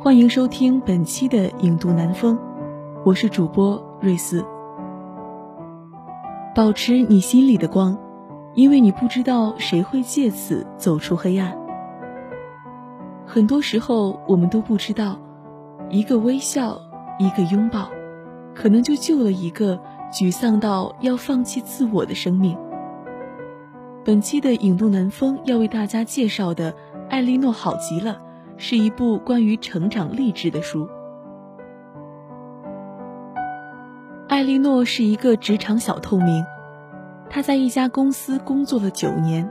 欢迎收听本期的《影渡南风》，我是主播瑞思。保持你心里的光，因为你不知道谁会借此走出黑暗。很多时候，我们都不知道，一个微笑，一个拥抱，可能就救了一个沮丧到要放弃自我的生命。本期的《影渡南风》要为大家介绍的。艾莉诺好极了，是一部关于成长励志的书。艾莉诺是一个职场小透明，她在一家公司工作了九年，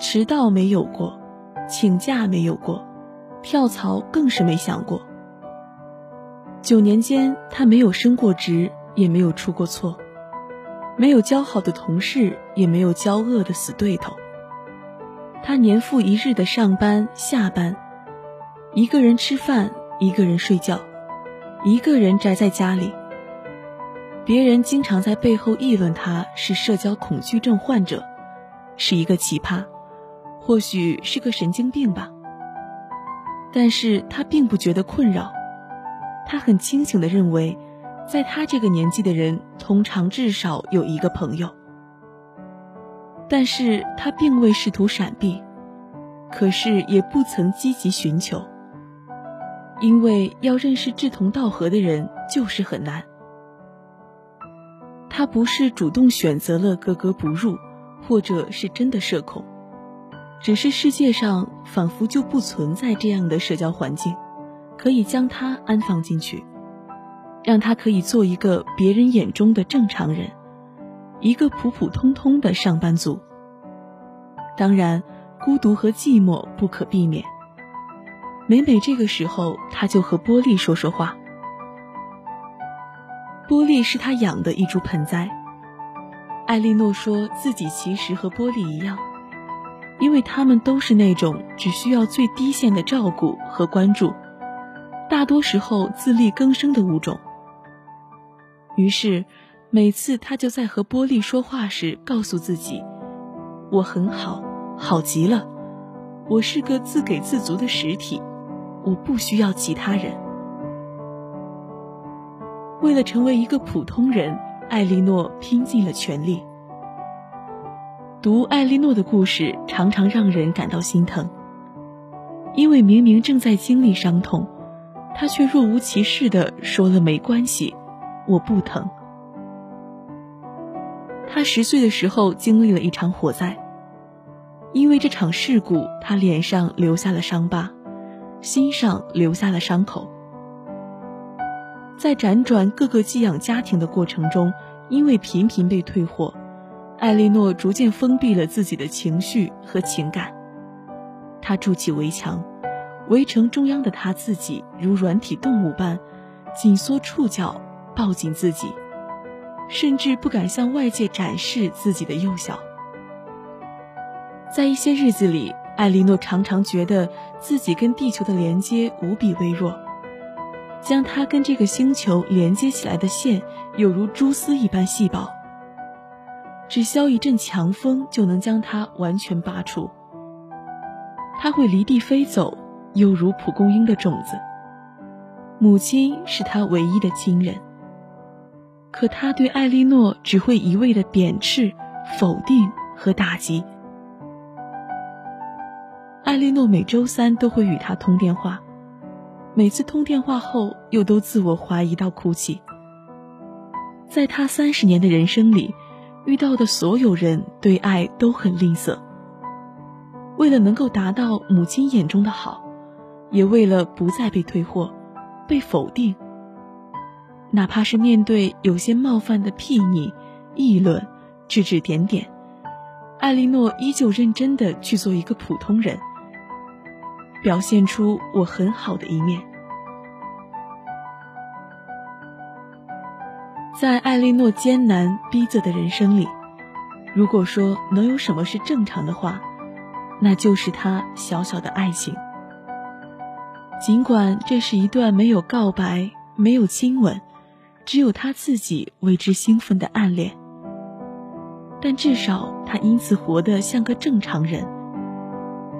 迟到没有过，请假没有过，跳槽更是没想过。九年间，她没有升过职，也没有出过错，没有交好的同事，也没有交恶的死对头。他年复一日的上班下班，一个人吃饭，一个人睡觉，一个人宅在家里。别人经常在背后议论他是社交恐惧症患者，是一个奇葩，或许是个神经病吧。但是他并不觉得困扰，他很清醒的认为，在他这个年纪的人，通常至少有一个朋友。但是他并未试图闪避，可是也不曾积极寻求，因为要认识志同道合的人就是很难。他不是主动选择了格格不入，或者是真的社恐，只是世界上仿佛就不存在这样的社交环境，可以将他安放进去，让他可以做一个别人眼中的正常人。一个普普通通的上班族。当然，孤独和寂寞不可避免。每每这个时候，他就和波利说说话。波利是他养的一株盆栽。艾莉诺说自己其实和波利一样，因为他们都是那种只需要最低限的照顾和关注，大多时候自力更生的物种。于是。每次他就在和波利说话时，告诉自己：“我很好，好极了。我是个自给自足的实体，我不需要其他人。”为了成为一个普通人，艾莉诺拼尽了全力。读艾莉诺的故事，常常让人感到心疼，因为明明正在经历伤痛，她却若无其事地说了：“没关系，我不疼。”他十岁的时候经历了一场火灾，因为这场事故，他脸上留下了伤疤，心上留下了伤口。在辗转各个寄养家庭的过程中，因为频频被退货，艾莉诺逐渐封闭了自己的情绪和情感。她筑起围墙，围城中央的她自己如软体动物般紧缩触角，抱紧自己。甚至不敢向外界展示自己的幼小。在一些日子里，艾莉诺常常觉得自己跟地球的连接无比微弱，将她跟这个星球连接起来的线有如蛛丝一般细薄，只消一阵强风就能将它完全拔出。他会离地飞走，犹如蒲公英的种子。母亲是他唯一的亲人。可他对艾莉诺只会一味的贬斥、否定和打击。艾莉诺每周三都会与他通电话，每次通电话后又都自我怀疑到哭泣。在他三十年的人生里，遇到的所有人对爱都很吝啬。为了能够达到母亲眼中的好，也为了不再被退货、被否定。哪怕是面对有些冒犯的睥睨、议论、指指点点，艾莉诺依旧认真的去做一个普通人，表现出我很好的一面。在艾莉诺艰难逼仄的人生里，如果说能有什么是正常的话，那就是她小小的爱情。尽管这是一段没有告白、没有亲吻，只有她自己为之兴奋的暗恋，但至少她因此活得像个正常人，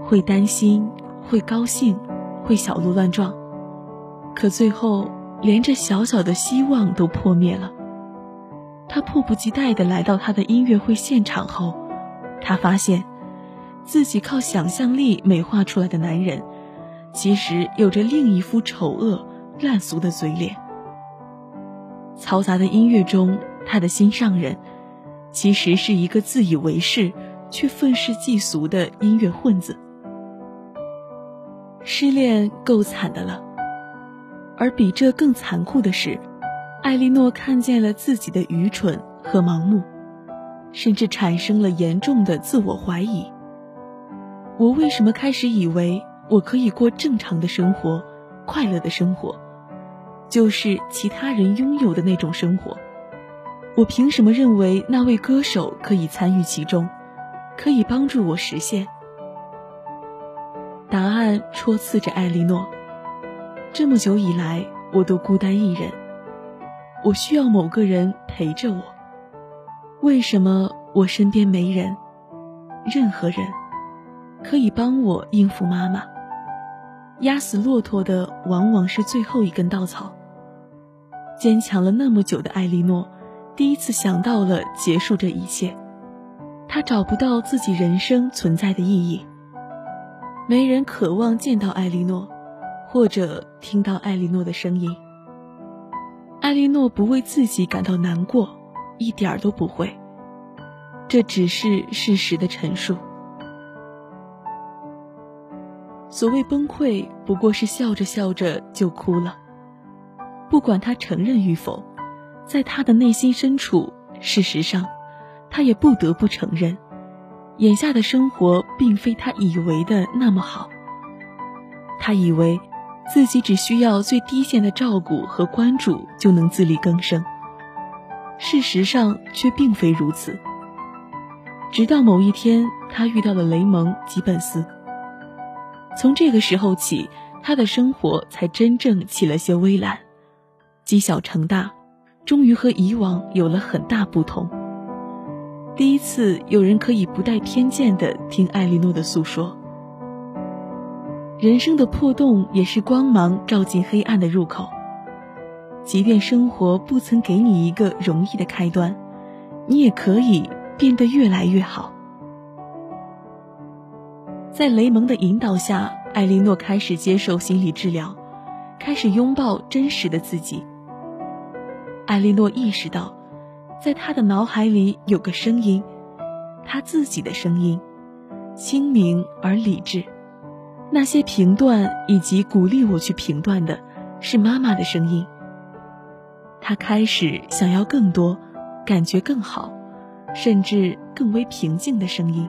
会担心。会高兴，会小鹿乱撞。可最后，连这小小的希望都破灭了。他迫不及待地来到他的音乐会现场后，他发现，自己靠想象力美化出来的男人。其实有着另一副丑恶、烂俗的嘴脸。嘈杂的音乐中，他的心上人，其实是一个自以为是却愤世嫉俗的音乐混子。失恋够惨的了，而比这更残酷的是，艾莉诺看见了自己的愚蠢和盲目，甚至产生了严重的自我怀疑。我为什么开始以为？我可以过正常的生活，快乐的生活，就是其他人拥有的那种生活。我凭什么认为那位歌手可以参与其中，可以帮助我实现？答案戳刺着艾莉诺。这么久以来，我都孤单一人，我需要某个人陪着我。为什么我身边没人？任何人，可以帮我应付妈妈？压死骆驼的往往是最后一根稻草。坚强了那么久的艾莉诺，第一次想到了结束这一切。她找不到自己人生存在的意义。没人渴望见到艾莉诺，或者听到艾莉诺的声音。艾莉诺不为自己感到难过，一点儿都不会。这只是事实的陈述。所谓崩溃，不过是笑着笑着就哭了。不管他承认与否，在他的内心深处，事实上，他也不得不承认，眼下的生活并非他以为的那么好。他以为，自己只需要最低限的照顾和关注就能自力更生，事实上却并非如此。直到某一天，他遇到了雷蒙·吉本斯。从这个时候起，他的生活才真正起了些微澜，积小成大，终于和以往有了很大不同。第一次有人可以不带偏见的听艾莉诺的诉说。人生的破洞也是光芒照进黑暗的入口。即便生活不曾给你一个容易的开端，你也可以变得越来越好。在雷蒙的引导下，艾莉诺开始接受心理治疗，开始拥抱真实的自己。艾莉诺意识到，在他的脑海里有个声音，他自己的声音，清明而理智。那些评断以及鼓励我去评断的，是妈妈的声音。他开始想要更多，感觉更好，甚至更为平静的声音。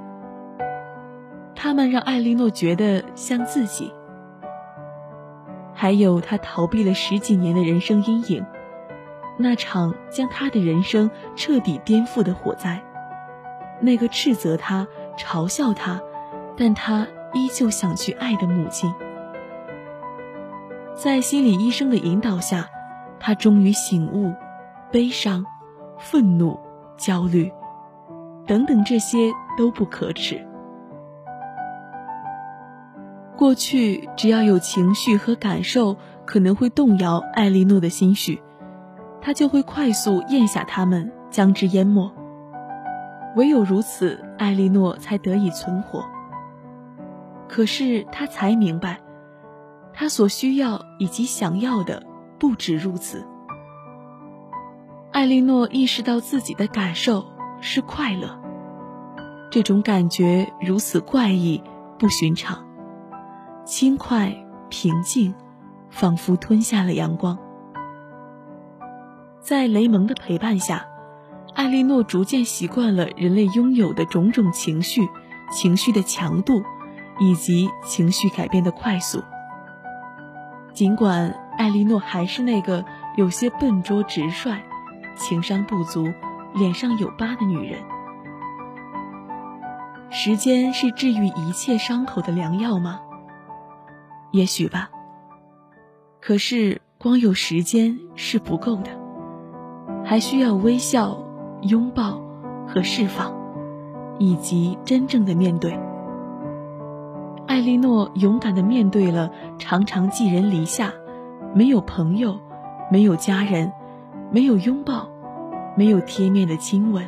他们让艾莉诺觉得像自己，还有他逃避了十几年的人生阴影，那场将他的人生彻底颠覆的火灾，那个斥责他、嘲笑他，但他依旧想去爱的母亲。在心理医生的引导下，他终于醒悟，悲伤、愤怒、焦虑，等等，这些都不可耻。过去，只要有情绪和感受可能会动摇艾莉诺的心绪，他就会快速咽下它们，将之淹没。唯有如此，艾莉诺才得以存活。可是他才明白，他所需要以及想要的不止如此。艾莉诺意识到自己的感受是快乐，这种感觉如此怪异、不寻常。轻快、平静，仿佛吞下了阳光。在雷蒙的陪伴下，艾莉诺逐渐习惯了人类拥有的种种情绪、情绪的强度，以及情绪改变的快速。尽管艾莉诺还是那个有些笨拙直率、情商不足、脸上有疤的女人。时间是治愈一切伤口的良药吗？也许吧。可是光有时间是不够的，还需要微笑、拥抱和释放，以及真正的面对。艾莉诺勇敢的面对了常常寄人篱下、没有朋友、没有家人、没有拥抱、没有贴面的亲吻、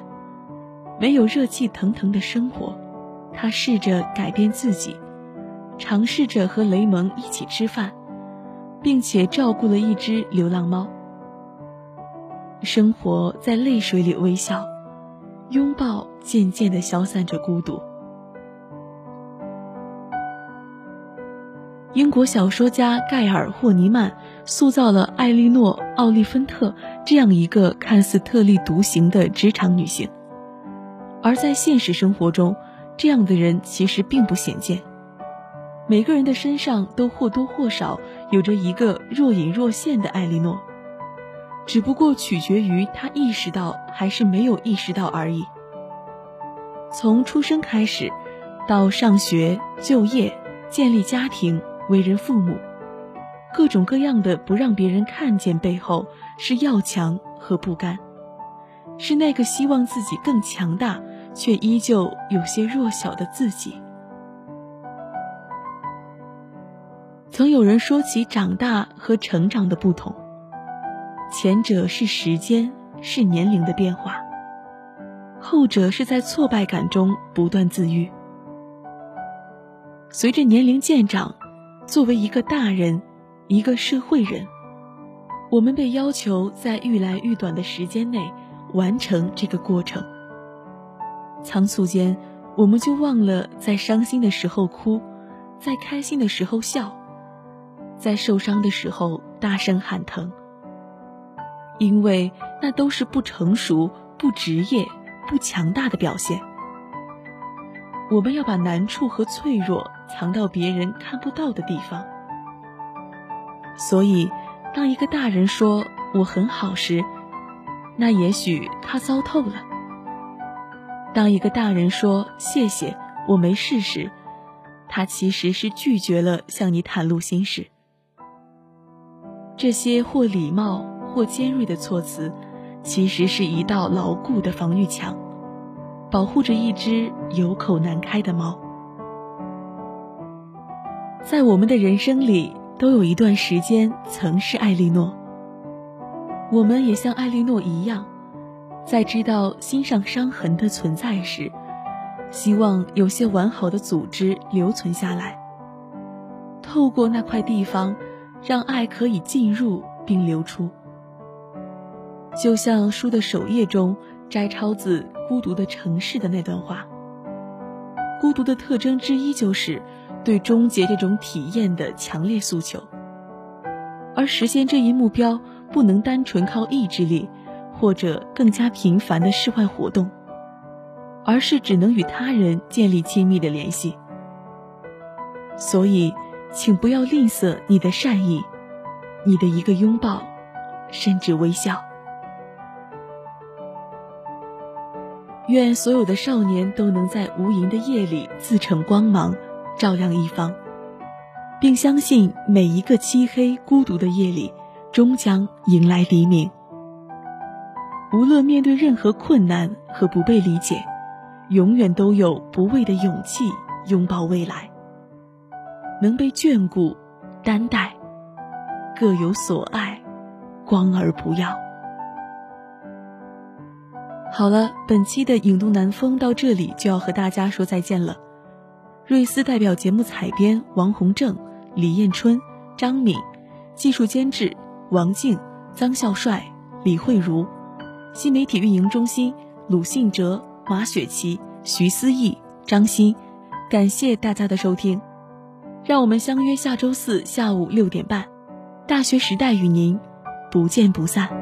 没有热气腾腾的生活。她试着改变自己，尝试着和雷蒙一起吃饭，并且照顾了一只流浪猫。生活在泪水里微笑，拥抱渐渐地消散着孤独。英国小说家盖尔·霍尼曼塑造了艾莉诺·奥利芬特这样一个看似特立独行的职场女性，而在现实生活中，这样的人其实并不鲜见。每个人的身上都或多或少有着一个若隐若现的艾莉诺，只不过取决于他意识到还是没有意识到而已。从出生开始，到上学、就业、建立家庭。为人父母，各种各样的不让别人看见背后是要强和不甘，是那个希望自己更强大却依旧有些弱小的自己。曾有人说起长大和成长的不同，前者是时间是年龄的变化，后者是在挫败感中不断自愈。随着年龄渐长。作为一个大人，一个社会人，我们被要求在愈来愈短的时间内完成这个过程。仓促间，我们就忘了在伤心的时候哭，在开心的时候笑，在受伤的时候大声喊疼，因为那都是不成熟、不职业、不强大的表现。我们要把难处和脆弱藏到别人看不到的地方。所以，当一个大人说“我很好”时，那也许他糟透了；当一个大人说“谢谢，我没事”时，他其实是拒绝了向你袒露心事。这些或礼貌或尖锐的措辞，其实是一道牢固的防御墙。保护着一只有口难开的猫。在我们的人生里，都有一段时间曾是艾莉诺。我们也像艾莉诺一样，在知道心上伤痕的存在时，希望有些完好的组织留存下来，透过那块地方，让爱可以进入并流出。就像书的首页中摘抄自。孤独的城市的那段话。孤独的特征之一就是对终结这种体验的强烈诉求，而实现这一目标不能单纯靠意志力或者更加频繁的室外活动，而是只能与他人建立亲密的联系。所以，请不要吝啬你的善意，你的一个拥抱，甚至微笑。愿所有的少年都能在无垠的夜里自成光芒，照亮一方，并相信每一个漆黑孤独的夜里，终将迎来黎明。无论面对任何困难和不被理解，永远都有不畏的勇气拥抱未来。能被眷顾、担待，各有所爱，光而不要。好了，本期的影动南风到这里就要和大家说再见了。瑞思代表节目采编王洪正、李艳春、张敏，技术监制王静、张孝帅、李慧茹，新媒体运营中心鲁信哲、马雪琪、徐思义、张欣。感谢大家的收听，让我们相约下周四下午六点半，大学时代与您不见不散。